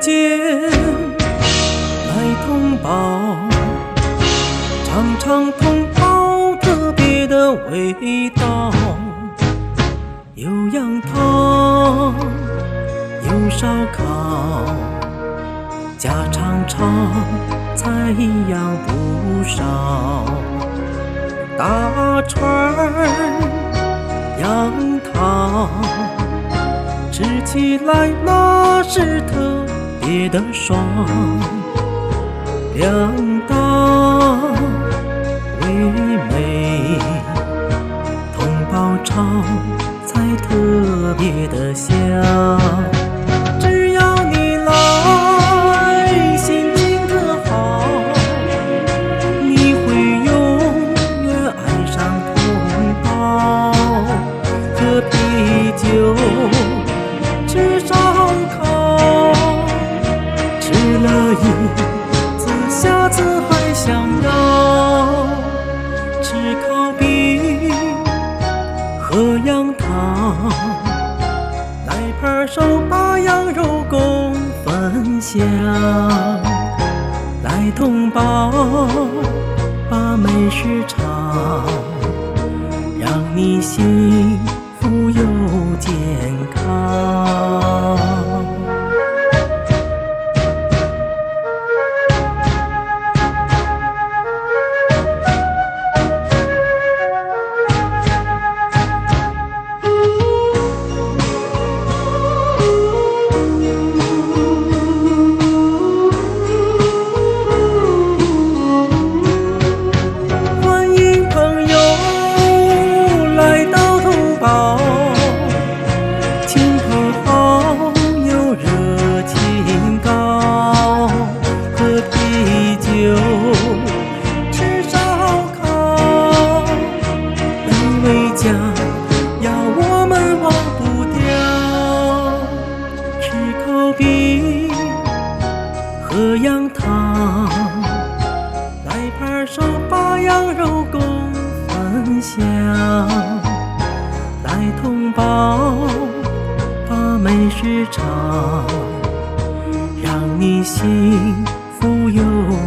间来同胞，尝尝同胞特别的味道。有羊汤，有烧烤，家常炒菜一样不少。大串儿杨桃，吃起来那是特别的双。两道味美，同胞炒菜特别的香。次，下次还想要吃烤饼，喝羊汤，来盘手把羊肉共分享。来同胞，把美食尝，让你幸分享，来同胞把美食尝，让你幸福又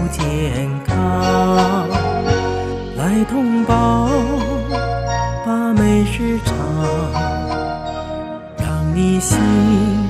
健康。来同胞把美食尝，让你幸。